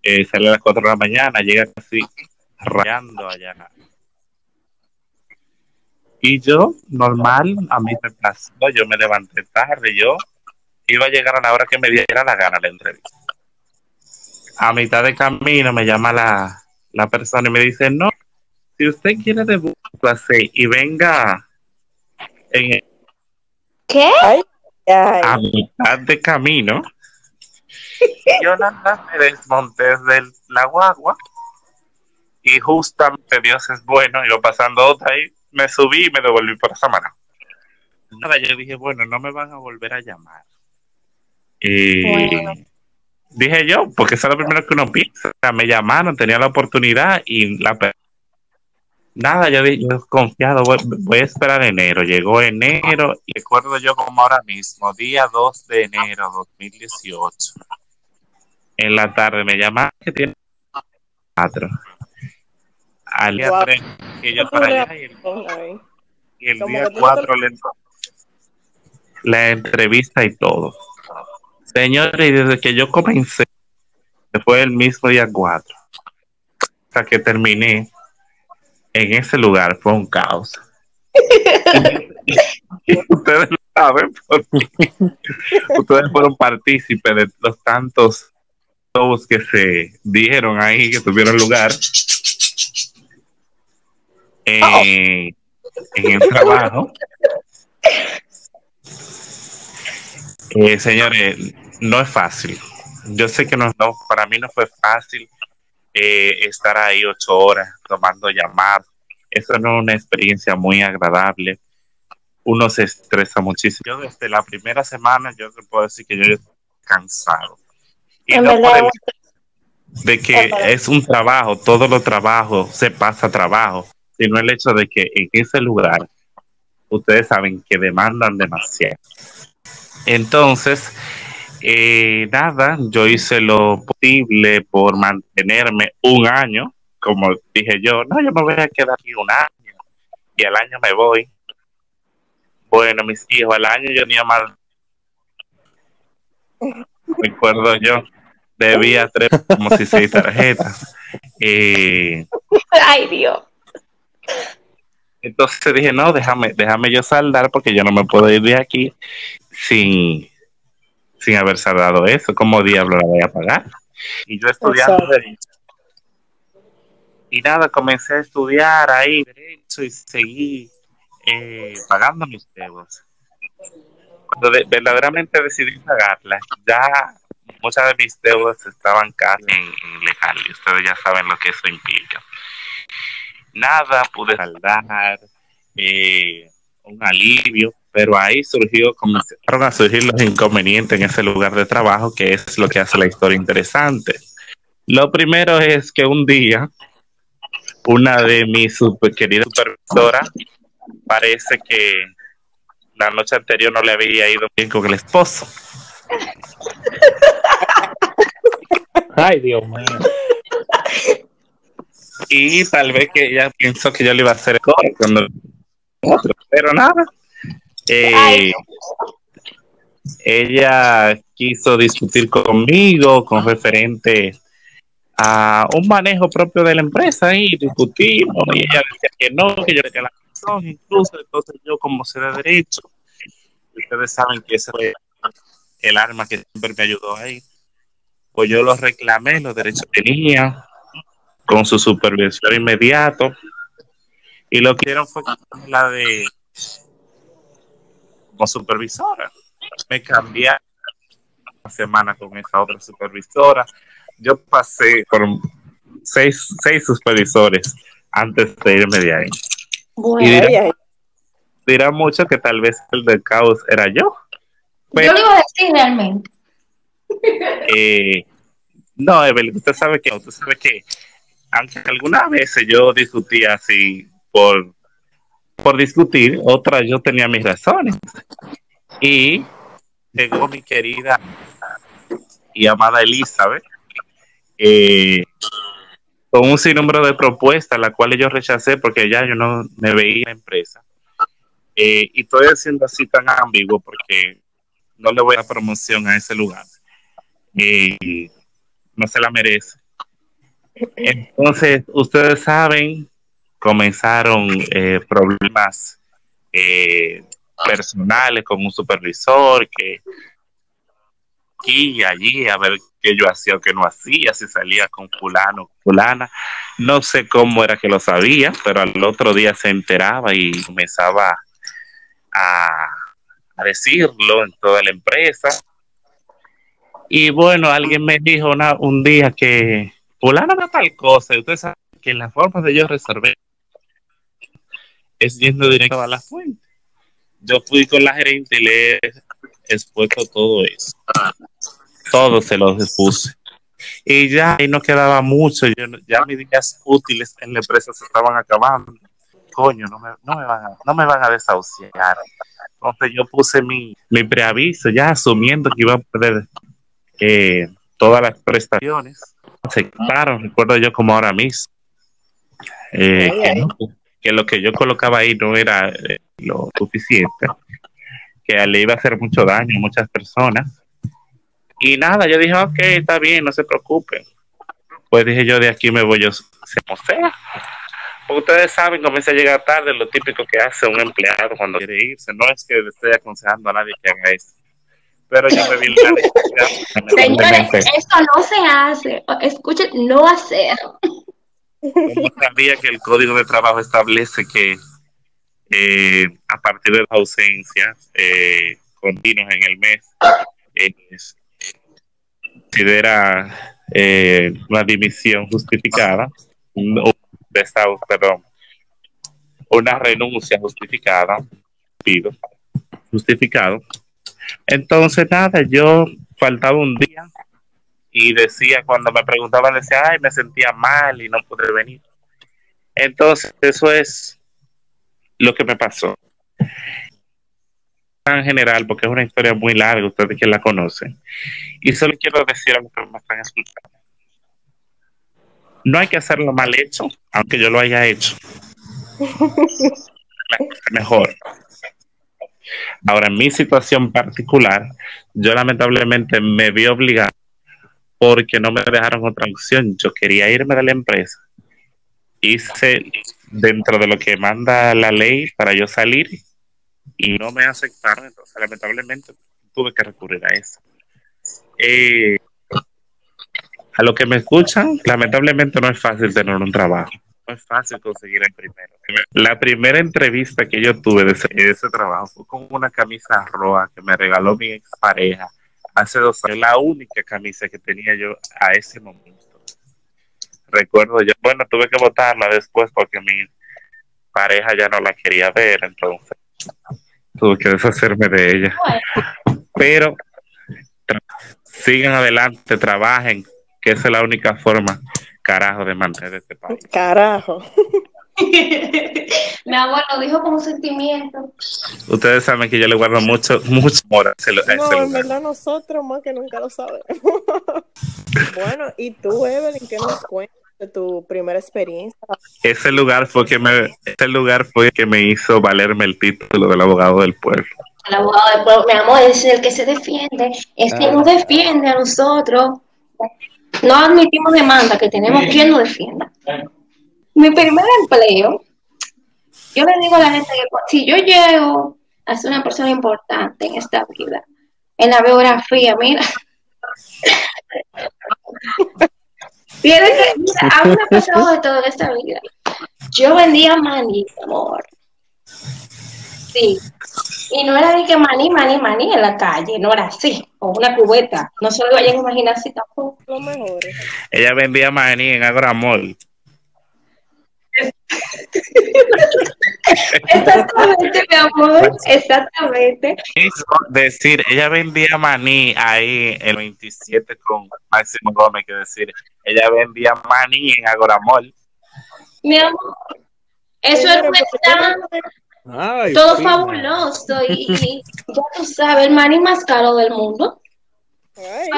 Eh, sale a las 4 de la mañana, llega casi rayando allá. Y yo, normal, a mí me pasó, yo me levanté tarde, yo iba a llegar a la hora que me diera la gana la entrevista. A mitad de camino me llama la, la persona y me dice, no, si usted quiere devolverse y venga en, ¿Qué? Ay, ay. a mitad de camino, yo nada me desmonté de la guagua y justamente Dios es bueno, yo pasando otra ahí, me subí y me devolví por esa mano. Nada, yo dije, bueno, no me van a volver a llamar. Y Bueno. dije yo, porque eso es lo primero que uno piensa. Me llamaron, tenía la oportunidad y la Nada, yo, di- yo confiado, voy, voy a esperar enero. Llegó enero y recuerdo yo como ahora mismo, día 2 de enero 2018. En la tarde me llamaron que tiene cuatro. Al día Guau. 3 que yo para allá y el, y día que tú no 4 le, la entrevista y todo. Señores, desde que yo comencé, fue el mismo día 4, hasta que terminé en ese lugar, fue un caos. ustedes lo saben, porque ustedes fueron partícipes de los tantos shows que se dieron ahí, que tuvieron lugar eh, en el trabajo. Eh, señores, no es fácil. Yo sé que no, no, para mí no fue fácil eh, estar ahí ocho horas tomando llamadas. Eso no es una experiencia muy agradable. Uno se estresa muchísimo. Yo desde la primera semana, yo te puedo decir que yo estoy cansado. Y En no por verdad, el de que es un trabajo, todos los trabajos se pasa trabajo, sino el hecho de que en ese lugar ustedes saben que demandan demasiado. Entonces, eh, nada, yo hice lo posible por mantenerme un año, como dije yo, no, yo me voy a quedar aquí un año y al año me voy. Bueno, mis hijos, al año yo tenía más. Recuerdo yo, debía tres, como si seis tarjetas. Eh, Ay, Dios. Entonces dije, no, déjame, déjame yo saldar porque yo no me puedo ir de aquí sin, sin haber saldado eso. ¿Cómo diablo la voy a pagar? Y yo estudiando Exacto. derecho. Y nada, comencé a estudiar ahí derecho y seguí eh, pagando mis deudas. Cuando de- verdaderamente decidí pagarlas, ya muchas de mis deudas estaban casi en, en legal y ustedes ya saben lo que eso implica. Nada, pude saldar. eh, un alivio, pero ahí surgió, comenzaron a surgir los inconvenientes en ese lugar de trabajo, que es lo que hace la historia interesante. Lo primero es que un día, una de mis super queridas supervisoras, parece que la noche anterior no le había ido bien con el esposo. Ay, Dios mío. Y tal vez que ella pensó que yo le iba a hacer coro cuando otro, pero nada. Eh, ella quiso discutir conmigo con referente a un manejo propio de la empresa y discutimos y ella decía que no, que yo tenía la razón, incluso entonces yo como sé de derecho, ustedes saben que ese fue el arma que siempre me ayudó ahí, pues yo lo reclamé, los derechos que tenía con su supervisor inmediato y lo que hicieron fue la de como supervisora. Me cambié una semana con esa otra supervisora. Yo pasé por seis, seis supervisores antes de irme de ahí. Bueno, Y dirá- Ay, ay. Dirá mucho que tal vez el del caos era yo. yo Pero, lo iba a decir realmente. eh, no, Evelyn, usted sabe que, usted sabe que, aunque algunas veces yo discutía así por, por discutir, otras yo tenía mis razones. Y llegó mi querida y amada Elizabeth, eh, con un sinnúmero de propuestas, las cuales yo rechacé porque ya yo no me veía en la empresa. Eh, y estoy haciendo así tan ambiguo porque no le voy a dar promoción a ese lugar. Eh, no se la merece. Entonces, ustedes saben, comenzaron eh, problemas eh, personales con un supervisor que aquí y allí a ver qué yo hacía o qué no hacía, si salía con fulano fulana. No sé cómo era que lo sabía, pero al otro día se enteraba y comenzaba a, a decirlo en toda la empresa. Y bueno, alguien me dijo una- un día que fulano era tal cosa, y ustedes saben que la forma de yo resolver es yendo directo a la fuente. Yo fui con la gerente y le he expuesto todo eso. Todo se lo expuse. Y ya ahí no quedaba mucho, ya mis días útiles en la empresa se estaban acabando. Coño, no me, no me, van, a, no me van a desahuciar. Entonces yo puse mi, mi preaviso, ya asumiendo que iba a perder eh, todas las prestaciones. Aceptaron, recuerdo yo como ahora mismo. Eh, Ay, que, ay. no, que lo que yo colocaba ahí no era eh, lo suficiente, que le iba a hacer mucho daño a muchas personas. Y nada, yo dije, ok, está bien, no se preocupen. Pues dije yo, de aquí me voy yo, como sea. Ustedes saben, comienza a llegar tarde, lo típico que hace un empleado cuando quiere irse. No es que le esté aconsejando a nadie que haga eso. Pero yo me vi la necesidad, Señores, eso no se hace. Escuchen, no hacer. como sabía que el código de trabajo establece que eh, a partir de las ausencias eh, continuas en el mes, eh, considera eh, una dimisión justificada, un perdón, una renuncia justificada, pido, justificado. Entonces, nada, yo faltaba un día y decía, cuando me preguntaban, decía, ay, me sentía mal y no pude venir. Entonces, eso es lo que me pasó. En general, porque es una historia muy larga, ustedes que la conocen. Y solo quiero decir a los que me están escuchando. No hay que hacerlo mal hecho, aunque yo lo haya hecho. Mejor. Ahora, en mi situación particular, yo lamentablemente me vi obligado porque no me dejaron otra opción. Yo quería irme de la empresa. Hice dentro de lo que manda la ley para yo salir y no me aceptaron, entonces lamentablemente tuve que recurrir a eso. Eh, a lo que me escuchan, lamentablemente no es fácil tener un trabajo. Es fácil conseguir el primero. La primera entrevista que yo tuve de ese, trabajo fue con una camisa roja que me regaló mi expareja hace dos años. La única camisa que tenía yo a ese momento. Recuerdo yo, bueno, tuve que botarla después porque mi pareja ya no la quería ver, entonces tuve que deshacerme de ella. Pero sigan adelante, trabajen, que esa es la única forma, carajo, de mantener este país. Carajo. mi amor lo dijo con un sentimiento. Ustedes saben que yo le guardo mucho, mucho amor a ese, a ese No, en verdad nosotros más que nunca lo sabemos. bueno, y tú, Evelyn, ¿qué nos cuentas de tu primera experiencia? Ese lugar fue que me, ese lugar fue que me hizo valerme el título del abogado del pueblo. El abogado del pueblo, mi amor, es el que se defiende, es quien nos defiende a nosotros. No admitimos demanda, que tenemos quien nos defienda. Mi primer empleo, yo le digo a la gente que si yo llego a ser una persona importante en esta vida, en la biografía, mira, tiene que, mira, a pasado de todo en esta vida. Yo vendía maní, amor. Sí. Y no era de que maní, maní, maní en la calle, no era así, o una cubeta. No se lo vayan a imaginar así tampoco. Lo mejor. Ella vendía maní en Agramol. Exactamente, mi amor, exactamente. Quiso decir, ella vendía maní ahí el 27 con Máximo Gómez, que decir, ella vendía maní en Agoramol. Mi amor, eso es Señores, Ay, todo fabuloso y, y ya tú sabes, el maní más caro del mundo. Ay,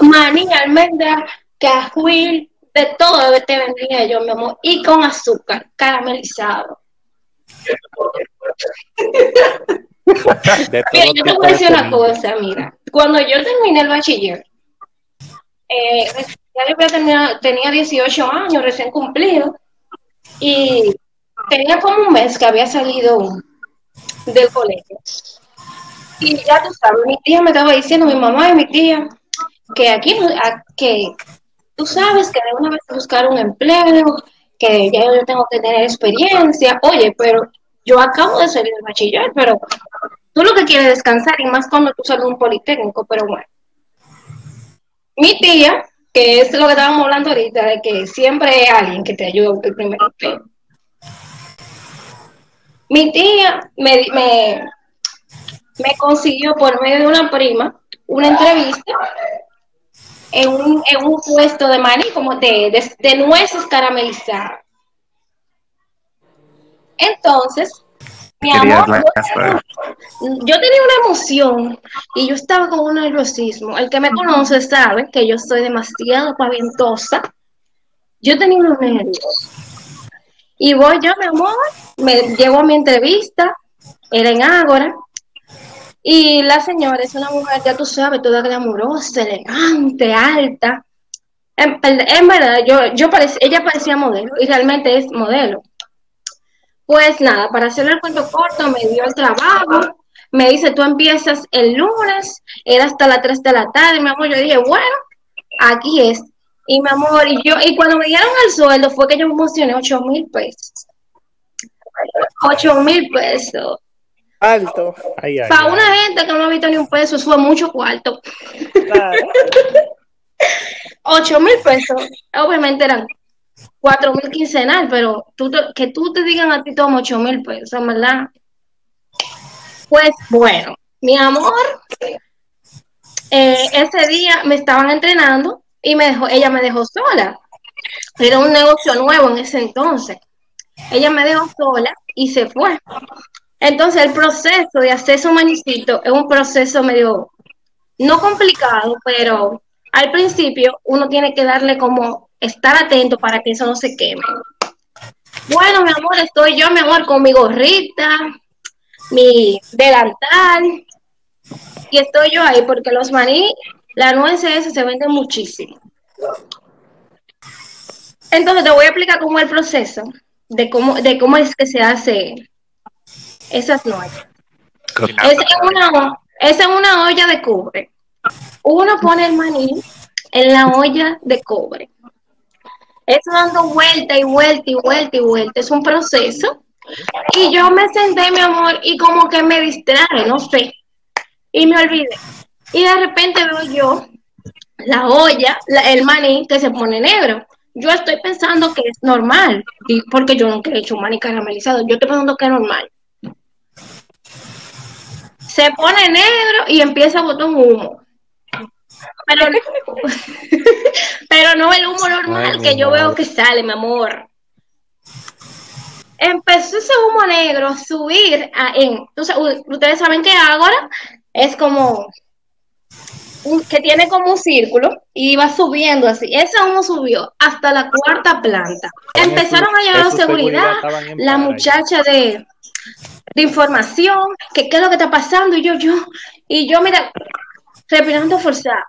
Maní, almendra, cajuil, de todo te vendría yo, mi amor, y con azúcar caramelizado. Mira, yo te voy a de decir una cosa, mira. Cuando yo terminé el bachiller, eh, ya yo terminado- tenía 18 años recién cumplido y tenía como un mes que había salido del colegio. Y ya tú sabes, mi tía me estaba diciendo, mi mamá y mi tía, que aquí, que tú sabes que de una vez buscar un empleo, que ya yo tengo que tener experiencia. Oye, pero yo acabo de salir del bachiller, pero tú lo que quieres es descansar y más cuando tú sales de un politécnico, pero bueno. Mi tía, que es lo que estábamos hablando ahorita, de que siempre hay alguien que te ayuda a el primer empleo. Mi tía me, me, me consiguió por medio de una prima una entrevista en un, en un puesto de maní, como de, de, de nueces caramelizadas. Entonces, mi amor, yo tenía una emoción y yo estaba con un nerviosismo. El que me conoce sabe que yo soy demasiado pavientosa. Yo tenía unos nervios. Y voy yo, mi amor, me llevo a mi entrevista, era en Ágora, y la señora es una mujer, ya tú sabes, toda glamurosa, elegante, alta. En, verdad, yo, yo parec- ella parecía modelo, y realmente es modelo. Pues nada, para hacerle el cuento corto, me dio el trabajo, me dice, tú empiezas el lunes, era hasta las 3 de la tarde, mi amor, yo dije, bueno, aquí es. Y mi amor, y yo, y cuando me dieron el sueldo fue que yo me emocioné 8 mil pesos. 8 mil pesos. alto. Ay, ay, Para ay. una gente que no ha visto ni un peso, eso fue mucho cuarto. Claro. 8 mil pesos, obviamente eran 4 mil quincenal, pero tú te- que tú te digan a ti toma 8 mil pesos, ¿verdad? Pues bueno, mi amor, eh, ese día me estaban entrenando y me dejó, ella me dejó sola. Era un negocio nuevo en ese entonces. Ella me dejó sola y se fue. Entonces el proceso de hacer su manicito es un proceso medio, no complicado, pero al principio uno tiene que darle como estar atento para que eso no se queme. Bueno, mi amor, estoy yo, mi amor, con mi gorrita, mi delantal, y estoy yo ahí porque los maní, la nuez esa se venden muchísimo. Entonces te voy a explicar cómo es el proceso de cómo, de cómo es que se hace esas nueces. Es en una, es una olla de cobre. Uno pone el maní en la olla de cobre. Eso dando vuelta y vuelta y vuelta y vuelta. Es un proceso. Y yo me senté, mi amor, y como que me distraje, no sé. Y me olvidé. Y de repente veo yo la olla, la- el maní que se pone negro. Yo estoy pensando que es normal, y- porque yo nunca he hecho maní caramelizado. Yo estoy pensando que es normal. se pone negro y empieza a botar un humo. Pero, pero no el humo normal Ay, que yo veo que sale, mi amor. Empezó ese humo negro a subir a, en, u- ustedes saben que Ágora es como un- que tiene como un círculo y va subiendo así. Ese humo subió hasta la cuarta planta. En Empezaron su- a llegar su seguridad, la muchacha de, de información, que qué es lo que está pasando, y yo, yo, y yo, mira, respirando forzada,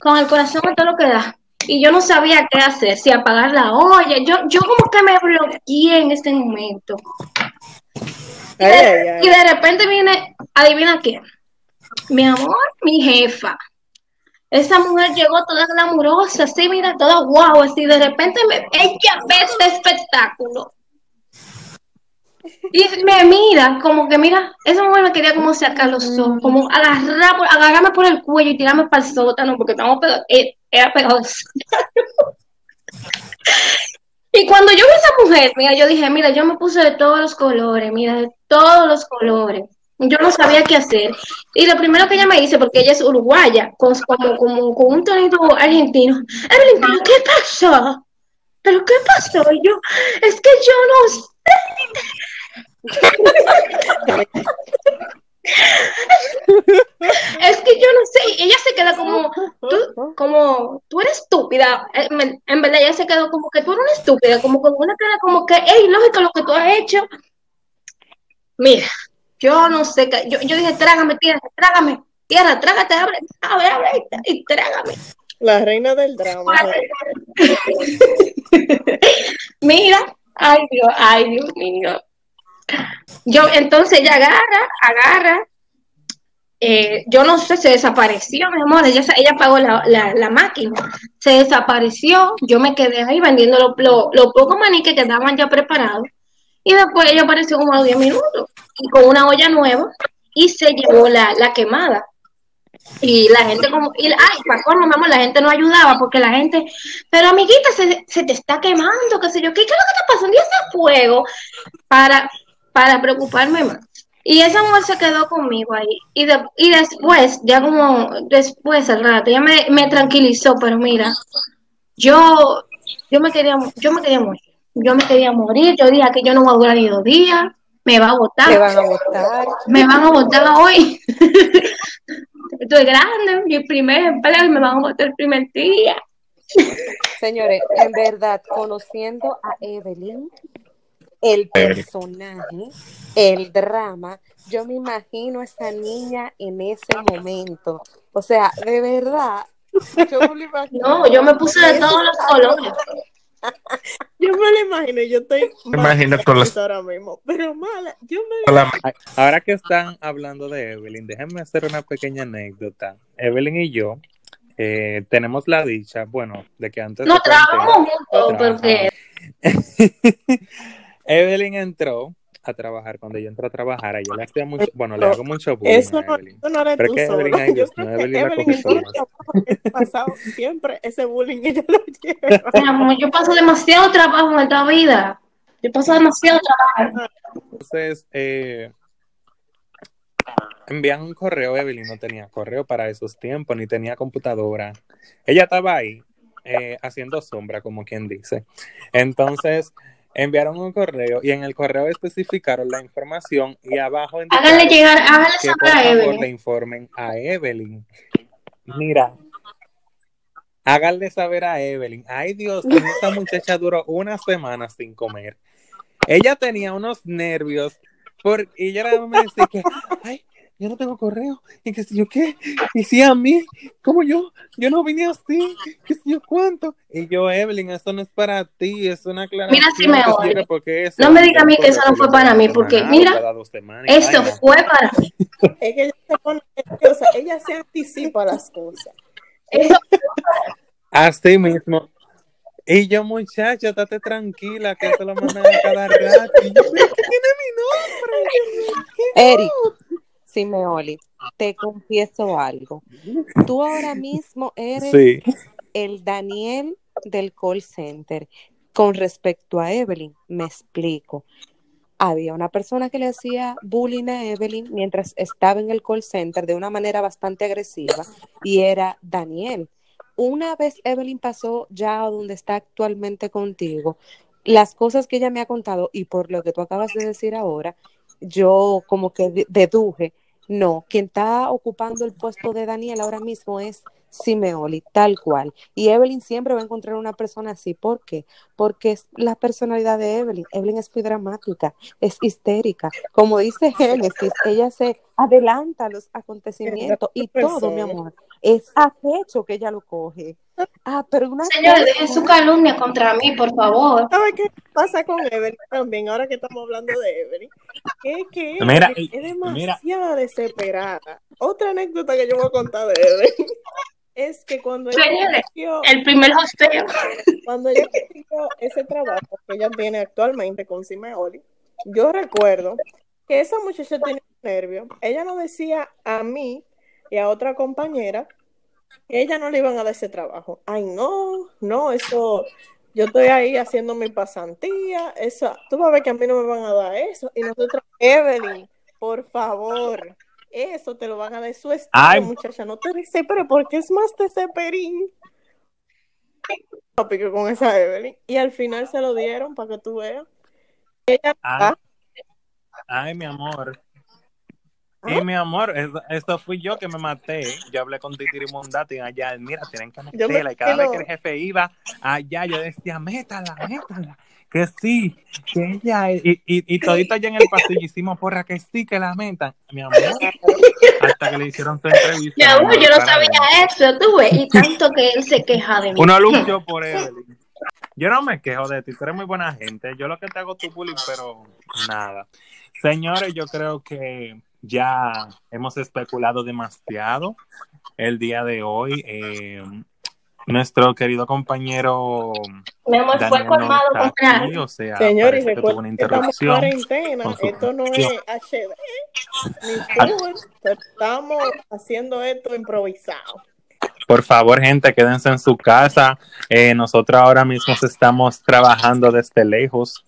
con el corazón a todo lo que da. Y yo no sabía qué hacer, si apagar la olla. Yo, yo como que me bloqueé en este momento. Y Ay, de, ay, ay. y de repente viene, adivina quién. Mi amor, mi jefa. Esa mujer llegó toda glamurosa, así, mira, toda guau, así. De repente me, ella ve este espectáculo. Y me mira, como que mira, esa mujer me quería como sacar los ojos, como agarrar, agarrarme por el cuello y tirarme para el sótano, porque estamos pegados, eh, era pegados. Y cuando yo vi a esa mujer, mira, yo dije, mira, yo me puse de todos los colores, mira, de todos los colores. Yo no sabía qué hacer. Y lo primero que ella me dice, porque ella es uruguaya, con, como, como, con un tonito argentino, Evelyn, ¿pero qué pasó? ¿Pero qué pasó? Yo, es que yo no Es que yo no sé, ella se queda como, tú, como, tú eres estúpida. En verdad, ella se quedó como que tú eres una estúpida, como con una cara como que es ilógico lo que tú has hecho. Mira, yo no sé, qué- yo, yo dije, trágame, tierra, trágame, tierra, trágate, abre, abre, abre, y trágame. La reina del drama. Mira, ay Dios, ay Dios mío. Yo, entonces ella agarra, agarra, eh, yo no sé, se desapareció, mi amor, ella, ella apagó la, la, la máquina, se desapareció, yo me quedé ahí vendiendo los lo, lo pocos maní que quedaban ya preparados, y después ella apareció como a los 10 minutos, y con una olla nueva, y se llevó la, la quemada. Y la gente como, y, ay, para colmo, mi amor, la gente no ayudaba porque la gente, pero amiguita, se, se te está quemando, qué sé yo, ¿qué, es lo que está pasando? Y ese fuego para, para preocuparme más. Y esa mujer se quedó conmigo ahí. Y, de- y después, ya como después al rato, ella me, me tranquilizó, pero mira, yo, yo me quería, yo me quería morir. Yo me quería morir, yo dije que yo no voy a durar ni dos días, me va a botar Te van a votar. me van a votar hoy. Estoy grande, mi primer empleo me van a votar el primer día. Señores, en verdad, conociendo a Evelyn, el personaje, el drama, yo me imagino a esa niña en ese momento. O sea, de verdad, yo me lo imagino. No, yo me puse de todos los colores. Yo me lo imagino, yo estoy Me imagino con los- ahora mismo, pero mala, yo me Ay, Ahora que están hablando de Evelyn, déjenme hacer una pequeña anécdota. Evelyn y yo eh, tenemos la dicha, bueno, de que antes No trabajamos juntos porque Evelyn entró a trabajar. Cuando yo entré a trabajar, yo le hacía mucho, bueno, le hago mucho bullying Eso a no, Evelyn. eso no eres Pero tú es que. Evelyn, ay, Yo Dios que Evelyn la Evelyn pasado, siempre ese bullying ella lo lleva. yo paso demasiado trabajo en esta vida. Yo paso demasiado trabajo. Entonces, eh, envían un correo, Evelyn no tenía correo para esos tiempos, ni tenía computadora. Ella estaba ahí eh, haciendo sombra, como quien dice. Entonces, enviaron un correo y en el correo especificaron la información y abajo Háganle llegar, háganle que por favor Evelyn. le informen a Evelyn. Mira, háganle saber a Evelyn. Ay, Dios esta muchacha duró una semana sin comer. Ella tenía unos nervios por, y ella me decía que, ay, yo no tengo correo, y que si yo qué, y si a mí, como yo, yo no vine así, que si yo cuánto. Y yo, Evelyn, eso no es para ti, es una aclaración. Mira si me oye. porque eso- No me diga a mí que eso no fue para mí, porque mira, Eso fue para mí. Es que ella se pone nerviosa, ella se anticipa las cosas. Eso Así mismo. Y yo, muchacha, estate tranquila, que eso lo mandan a cada rato. Y yo, "Pero ¿qué tiene mi nombre? Eric, Simeoli, te confieso algo. Tú ahora mismo eres Sí. el Daniel del call center. Con respecto a Evelyn, me explico. había una persona que le hacía bullying a Evelyn mientras estaba en el call center de una manera bastante agresiva y era Daniel. Una vez Evelyn pasó ya a donde está actualmente contigo, las cosas que ella me ha contado y por lo que tú acabas de decir ahora, yo como que de- deduje, no, quien está ocupando el puesto de Daniel ahora mismo es Simeoli, tal cual. Y Evelyn siempre va a encontrar una persona así. ¿Por qué? Porque es la personalidad de Evelyn. Evelyn es muy dramática, es histérica. Como dice Génesis, ella se adelanta a los acontecimientos y todo, mi amor, es a pecho que ella lo coge. Ah, pero una Señores, cosa- dejen su calumnia contra mí, por favor. ¿Sabes qué pasa con Evelyn también? Ahora que estamos hablando de Evelyn. Que, que Mira, es mira. demasiado desesperada. Otra anécdota que yo voy a contar de Evelyn es que cuando ella Señores, consiguió, El primer hosteo. cuando ella consiguió ese trabajo que ella tiene actualmente con Simeoli, yo recuerdo que esa muchacha tenía nervio. Ella nos decía a mí y a otra compañera ella no le iban a dar ese trabajo. Ay, no, no, eso, yo estoy ahí haciendo mi pasantía, eso, tú vas a ver que a mí no me van a dar eso. Y nosotros, Evelyn, por favor, eso te lo van a dar su estilo, Ay. muchacha, no te desesperes porque es más desesperín. Tópico con esa Evelyn. Y al final se lo dieron para que tú veas. Ella, Ay, ay, mi amor. Ah. Y mi amor, es- esto fui yo que me maté. Yo hablé con Titiri Mundati allá. Mira, tienen que meterla. Y cada vez que el jefe iba allá, yo decía, métala, métala. Que sí, que ella. Y, y, y todito allá en el pasillo hicimos porra que sí, que la metan. Mi amor, hasta que le hicieron su entrevista. Mi amor, yo no sabía eso, tú ves. Y tanto que él se queja de mí. Uno luchó por Evelyn. Yo no me quejo de ti, tú eres muy buena gente. Yo lo que te hago tu bullying, pero nada. Señores, yo creo que ya hemos especulado demasiado el día de hoy. Eh, nuestro querido compañero Mi amor, fue Daniel no colmado está comprar. aquí, o sea, Señor, y parece que tuvo una que estamos en interrupción. cuarentena, esto no es. HD ni pero estamos haciendo esto improvisado. Por favor, gente, quédense en su casa. Eh, nosotros ahora mismo estamos trabajando desde lejos.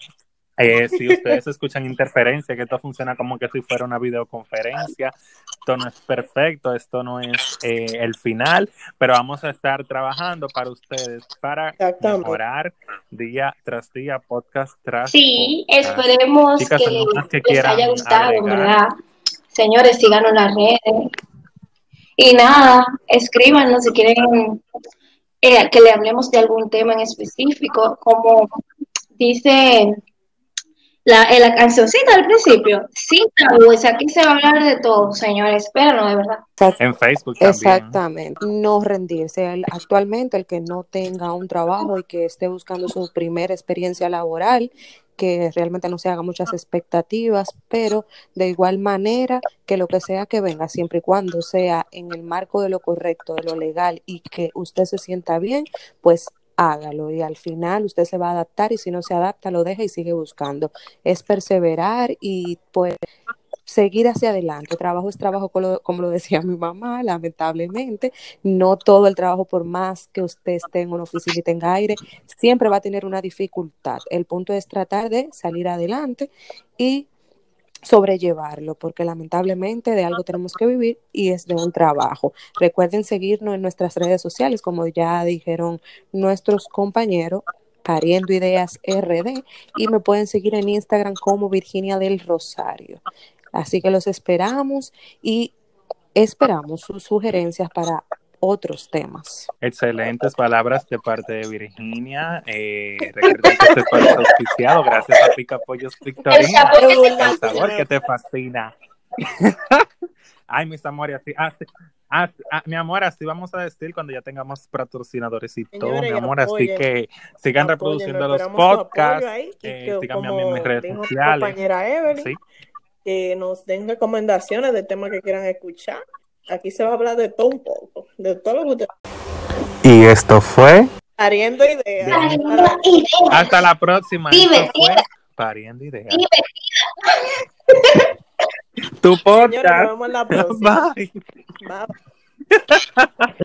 Eh, si ustedes escuchan interferencia, que esto funciona como que si fuera una videoconferencia, esto no es perfecto, esto no es eh, el final, pero vamos a estar trabajando para ustedes para mejorar día tras día, podcast tras Sí, podcast. esperemos Chicas, que ¿algunas que les haya gustado, agregar? verdad. Señores, síganos en las redes. Y nada, escríbanos si quieren eh, que le hablemos de algún tema en específico, como dice la, en la cancioncita al principio, sin tabúes, aquí se va a hablar de todo, señores, espéranos de verdad. En Facebook también. Exactamente, no rendirse. El- actualmente el que no tenga un trabajo y que esté buscando su primera experiencia laboral, que realmente no se haga muchas expectativas, pero de igual manera que lo que sea que venga, siempre y cuando sea en el marco de lo correcto, de lo legal y que usted se sienta bien, pues hágalo y al final usted se va a adaptar y si no se adapta lo deja y sigue buscando. Es perseverar y pues seguir hacia adelante. Trabajo es trabajo, como lo, decía mi mamá, lamentablemente. No todo el trabajo, por más que usted esté en una oficina y tenga aire, siempre va a tener una dificultad. El punto es tratar de salir adelante y sobrellevarlo, porque lamentablemente de algo tenemos que vivir y es de un trabajo. Recuerden seguirnos en nuestras redes sociales, como ya dijeron nuestros compañeros, Pariendo Ideas RD, y me pueden seguir en Instagram como Virginia del Rosario. Así que los esperamos y esperamos sus sugerencias para otros temas. Excelentes palabras de parte de Virginia. Eh, recuerden que este espacio es auspiciado gracias a Pica Pollos El Victorina. sabor El sabor que te fascina. Ay, mis amores, así, así, así- ah, mi amor, así vamos a decir cuando ya tengamos patrocinadores y todo, Señores, mi amor, así que sigan reproduciendo los podcasts, ahí, eh, síganme a mí en mis redes sociales. compañera Evelyn, Sí. que nos den recomendaciones de temas que quieran escuchar. Aquí se va a hablar de todo un poco, de todo lo que ustedes Y esto fue. Pariendo ideas. Pariendo Hasta la- ideas. Hasta la próxima. Divertida. Pariendo Ideas. Divertida. Tu Señores, nos podcast. vemos en la próxima. Bye. Bye.